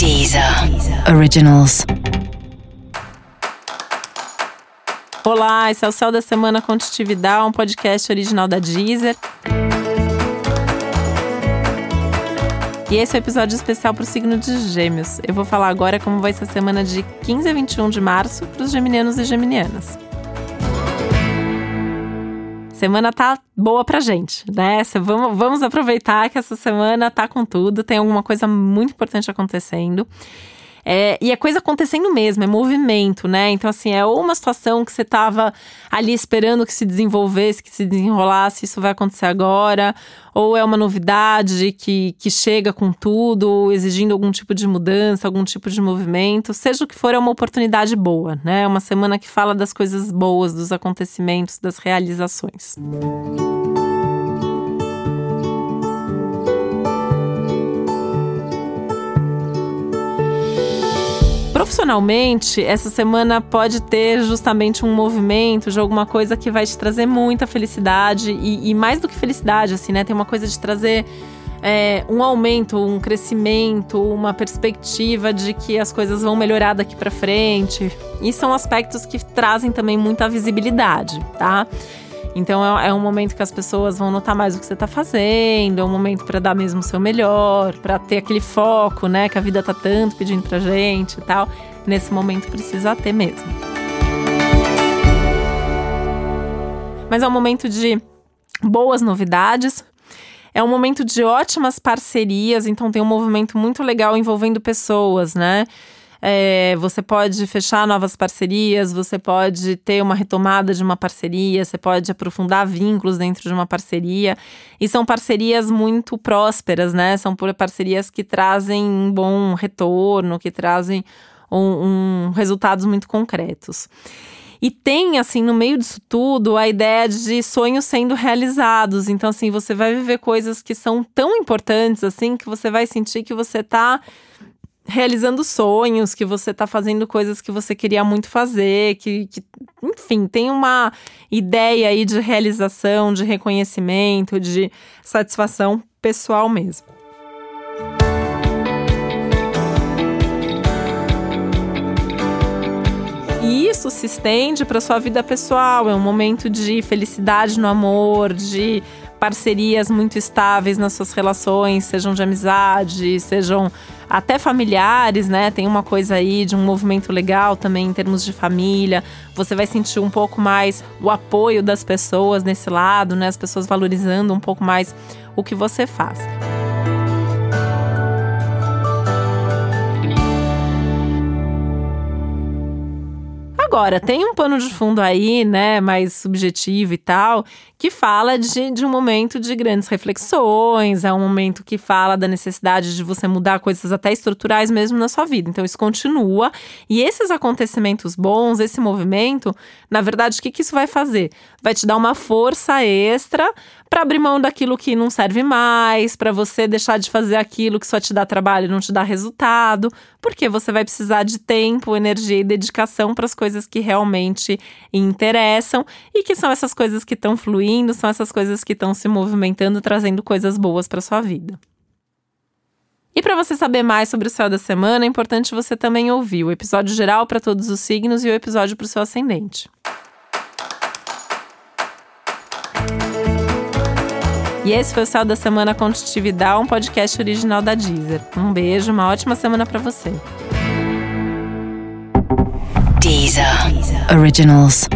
Deezer Originals. Olá, esse é o Céu da Semana Contitividade, um podcast original da Deezer. E esse é o um episódio especial para o signo de Gêmeos. Eu vou falar agora como vai ser a semana de 15 a 21 de março para os geminianos e geminianas. Semana tá boa pra gente, né? Vamos, vamos aproveitar que essa semana tá com tudo, tem alguma coisa muito importante acontecendo. É, e é coisa acontecendo mesmo, é movimento, né? Então, assim, é ou uma situação que você estava ali esperando que se desenvolvesse, que se desenrolasse, isso vai acontecer agora, ou é uma novidade que, que chega com tudo, exigindo algum tipo de mudança, algum tipo de movimento. Seja o que for, é uma oportunidade boa, né? É uma semana que fala das coisas boas, dos acontecimentos, das realizações. Música Profissionalmente, essa semana pode ter justamente um movimento de alguma coisa que vai te trazer muita felicidade e, e mais do que felicidade, assim, né? Tem uma coisa de trazer é, um aumento, um crescimento, uma perspectiva de que as coisas vão melhorar daqui para frente. E são aspectos que trazem também muita visibilidade, tá? Então é, é, um momento que as pessoas vão notar mais o que você está fazendo, é um momento para dar mesmo o seu melhor, para ter aquele foco, né, que a vida tá tanto pedindo pra gente e tal. Nesse momento precisa ter mesmo. Mas é um momento de boas novidades, é um momento de ótimas parcerias, então tem um movimento muito legal envolvendo pessoas, né? É, você pode fechar novas parcerias, você pode ter uma retomada de uma parceria, você pode aprofundar vínculos dentro de uma parceria. E são parcerias muito prósperas, né? São parcerias que trazem um bom retorno, que trazem um, um resultados muito concretos. E tem, assim, no meio disso tudo, a ideia de sonhos sendo realizados. Então, assim, você vai viver coisas que são tão importantes, assim, que você vai sentir que você está realizando sonhos, que você está fazendo coisas que você queria muito fazer, que, que, enfim, tem uma ideia aí de realização, de reconhecimento, de satisfação pessoal mesmo. E isso se estende para sua vida pessoal, é um momento de felicidade no amor, de parcerias muito estáveis nas suas relações, sejam de amizade, sejam até familiares, né? Tem uma coisa aí de um movimento legal também em termos de família. Você vai sentir um pouco mais o apoio das pessoas nesse lado, né? As pessoas valorizando um pouco mais o que você faz. Agora, tem um pano de fundo aí, né, mais subjetivo e tal, que fala de, de um momento de grandes reflexões, é um momento que fala da necessidade de você mudar coisas até estruturais mesmo na sua vida. Então, isso continua. E esses acontecimentos bons, esse movimento, na verdade, o que, que isso vai fazer? Vai te dar uma força extra para abrir mão daquilo que não serve mais, para você deixar de fazer aquilo que só te dá trabalho e não te dá resultado, porque você vai precisar de tempo, energia e dedicação para as coisas que realmente interessam e que são essas coisas que estão fluindo, são essas coisas que estão se movimentando, trazendo coisas boas para sua vida. E para você saber mais sobre o céu da semana, é importante você também ouvir o episódio geral para todos os signos e o episódio para o seu ascendente. E esse foi o Céu da Semana Contitividade, um podcast original da Deezer. Um beijo, uma ótima semana para você. Deezer. Originals.